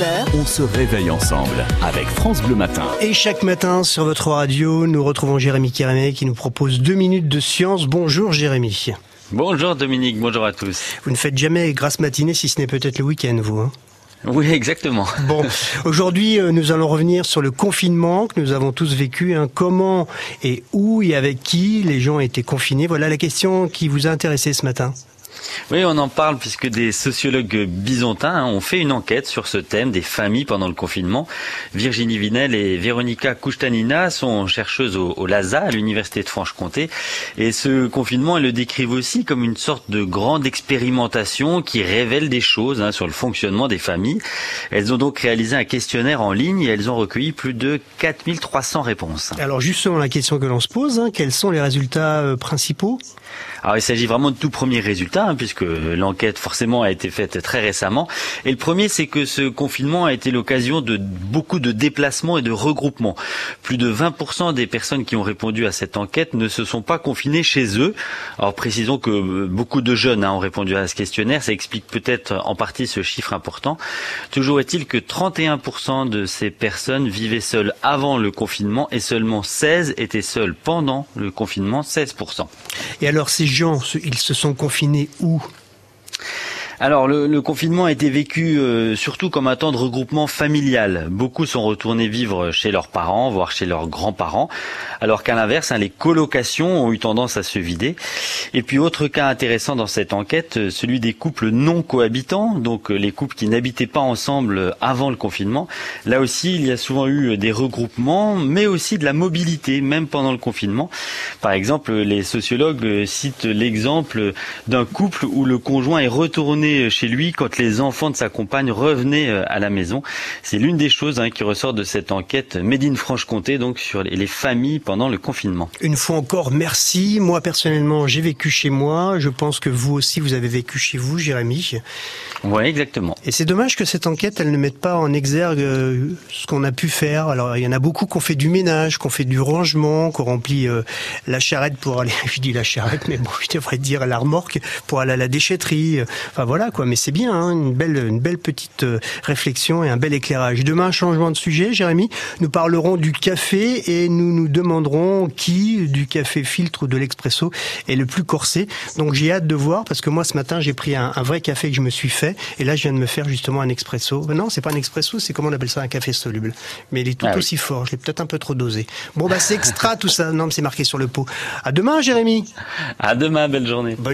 9h. On se réveille ensemble avec France Bleu Matin. Et chaque matin sur votre radio, nous retrouvons Jérémy Kérémé qui nous propose deux minutes de science. Bonjour Jérémy. Bonjour Dominique, bonjour à tous. Vous ne faites jamais grasse matinée si ce n'est peut-être le week-end, vous. Hein oui, exactement. Bon, aujourd'hui, euh, nous allons revenir sur le confinement que nous avons tous vécu. Hein. Comment et où et avec qui les gens étaient confinés? Voilà la question qui vous a intéressé ce matin. Oui, on en parle puisque des sociologues byzantins hein, ont fait une enquête sur ce thème des familles pendant le confinement. Virginie Vinel et Véronica Koustanina sont chercheuses au, au LASA, à l'Université de Franche-Comté. Et ce confinement, elles le décrivent aussi comme une sorte de grande expérimentation qui révèle des choses hein, sur le fonctionnement des familles. Elles ont donc réalisé un questionnaire en ligne et elles ont recueilli plus de 4300 réponses. Alors justement, la question que l'on se pose, hein, quels sont les résultats euh, principaux? Alors il s'agit vraiment de tout premiers résultats, hein, puisque l'enquête forcément a été faite très récemment. Et le premier, c'est que ce confinement a été l'occasion de beaucoup de déplacements et de regroupements. Plus de 20% des personnes qui ont répondu à cette enquête ne se sont pas confinées chez eux. Alors précisons que beaucoup de jeunes hein, ont répondu à ce questionnaire, ça explique peut-être en partie ce chiffre important. Toujours est-il que 31% de ces personnes vivaient seules avant le confinement et seulement 16 étaient seules pendant le confinement, 16%. Et alors ces gens, ils se sont confinés où alors le, le, confinement a été vécu euh, surtout comme un temps de regroupement familial. Beaucoup sont retournés vivre chez leurs parents, voire chez leurs grands-parents, alors qu'à l'inverse, hein, les colocations ont eu tendance à se vider. Et puis autre cas intéressant dans cette enquête, euh, celui des couples non cohabitants, donc euh, les couples qui n'habitaient pas ensemble avant le confinement. Là aussi, il y a souvent eu des regroupements, mais aussi de la mobilité, même pendant le confinement. Par exemple, les sociologues citent l'exemple d'un couple où le conjoint est retourné chez lui quand les enfants de sa compagne revenaient euh, à la maison. C'est l'une des choses hein, qui ressort de cette enquête Made in Franche-Comté, donc sur les familles pendant le confinement. Une fois encore, merci. Moi personnellement, j'ai vécu chez moi. Je pense que vous aussi, vous avez vécu chez vous, Jérémy. Oui, exactement. Et c'est dommage que cette enquête, elle ne mette pas en exergue euh, ce qu'on a pu faire. Alors, il y en a beaucoup qui ont fait du ménage, qui ont fait du rangement, qui ont rempli euh, la charrette pour aller, je dis la charrette, mais bon, je devrais dire la remorque pour aller à la déchetterie. Enfin voilà quoi. Mais c'est bien, hein, une belle, une belle petite euh, réflexion et un bel éclairage. Demain, changement de sujet, Jérémy. Nous parlerons du café et nous nous demanderons qui du café filtre ou de l'expresso est le plus corsé. Donc j'ai hâte de voir parce que moi ce matin j'ai pris un, un, vrai café que je me suis fait et là je viens de me faire justement un expresso. Non, c'est pas un expresso, c'est comment on appelle ça un café soluble. Mais il est tout ah aussi fort. Je l'ai peut-être un peu trop dosé. Bon bah c'est extra tout ça. Non, mais c'est marqué sur le pot. À demain, Jérémy. À demain, belle journée. Bonne